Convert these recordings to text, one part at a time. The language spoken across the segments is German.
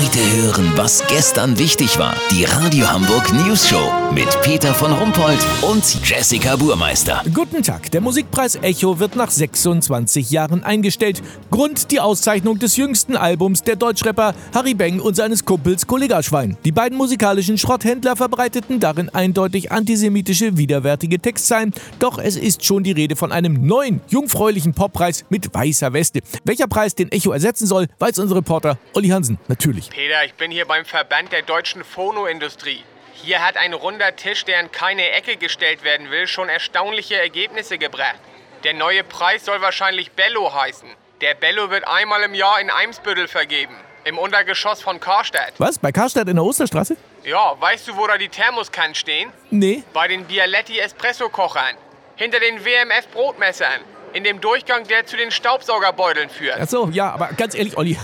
Heute hören, was gestern wichtig war. Die Radio Hamburg News Show mit Peter von Rumpold und Jessica Burmeister. Guten Tag. Der Musikpreis Echo wird nach 26 Jahren eingestellt. Grund die Auszeichnung des jüngsten Albums der Deutschrapper Harry Beng und seines Kumpels Kollega Schwein. Die beiden musikalischen Schrotthändler verbreiteten darin eindeutig antisemitische, widerwärtige Textzeilen. Doch es ist schon die Rede von einem neuen, jungfräulichen Poppreis mit weißer Weste. Welcher Preis den Echo ersetzen soll, weiß unser Reporter Olli Hansen natürlich. Peter, ich bin hier beim Verband der deutschen Phonoindustrie. Hier hat ein runder Tisch, der in keine Ecke gestellt werden will, schon erstaunliche Ergebnisse gebracht. Der neue Preis soll wahrscheinlich Bello heißen. Der Bello wird einmal im Jahr in Eimsbüttel vergeben. Im Untergeschoss von Karstadt. Was? Bei Karstadt in der Osterstraße? Ja, weißt du, wo da die Thermoskannen stehen? Nee. Bei den Bialetti Espresso-Kochern. Hinter den WMF Brotmessern. In dem Durchgang, der zu den Staubsaugerbeuteln führt. Ach so, ja, aber ganz ehrlich, Olli,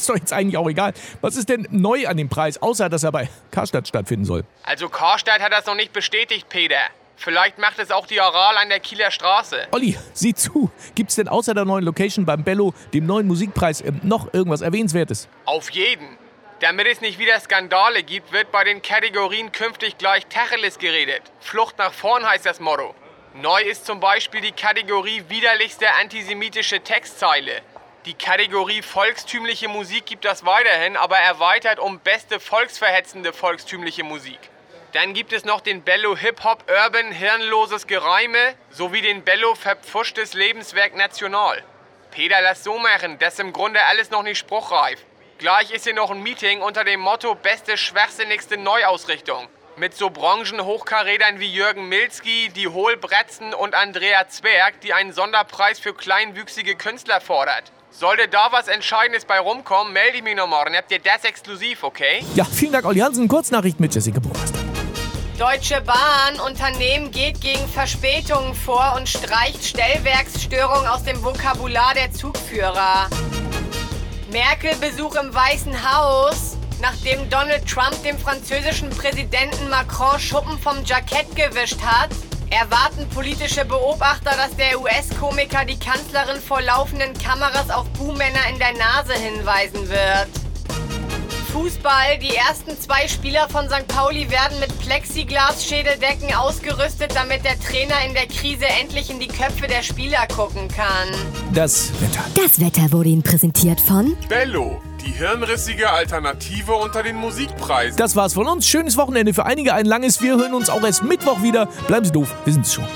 ist doch jetzt eigentlich auch egal. Was ist denn neu an dem Preis, außer dass er bei Karstadt stattfinden soll? Also Karstadt hat das noch nicht bestätigt, Peter. Vielleicht macht es auch die Aral an der Kieler Straße. Olli, sieh zu. Gibt's denn außer der neuen Location beim Bello, dem neuen Musikpreis, ähm, noch irgendwas Erwähnenswertes? Auf jeden. Damit es nicht wieder Skandale gibt, wird bei den Kategorien künftig gleich Tacheles geredet. Flucht nach vorn heißt das Motto. Neu ist zum Beispiel die Kategorie widerlichste antisemitische Textzeile. Die Kategorie volkstümliche Musik gibt das weiterhin, aber erweitert um beste volksverhetzende volkstümliche Musik. Dann gibt es noch den Bello Hip-Hop Urban Hirnloses Gereime sowie den Bello Verpfuschtes Lebenswerk National. Peter, lass so machen, das ist im Grunde alles noch nicht spruchreif. Gleich ist hier noch ein Meeting unter dem Motto Beste, schwachsinnigste Neuausrichtung. Mit so Branchenhochkarätern wie Jürgen Milzki, die Hohlbretzen und Andrea Zwerg, die einen Sonderpreis für kleinwüchsige Künstler fordert. Sollte da was Entscheidendes bei rumkommen, melde ich mich noch morgen. Habt ihr das exklusiv, okay? Ja, vielen Dank, Olli Hansen. Kurznachricht mit Jessica Burmeister. Deutsche Bahn, Unternehmen geht gegen Verspätungen vor und streicht Stellwerksstörung aus dem Vokabular der Zugführer. Merkel Besuch im Weißen Haus. Nachdem Donald Trump dem französischen Präsidenten Macron Schuppen vom Jackett gewischt hat, erwarten politische Beobachter, dass der US-Komiker die Kanzlerin vor laufenden Kameras auf Buhmänner in der Nase hinweisen wird. Fußball. Die ersten zwei Spieler von St. Pauli werden mit Plexiglas-Schädeldecken ausgerüstet, damit der Trainer in der Krise endlich in die Köpfe der Spieler gucken kann. Das Wetter. Das Wetter wurde Ihnen präsentiert von Bello, die hirnrissige Alternative unter den Musikpreisen. Das war's von uns. Schönes Wochenende für einige, ein langes. Wir hören uns auch erst Mittwoch wieder. Bleiben Sie doof, wir sind's schon.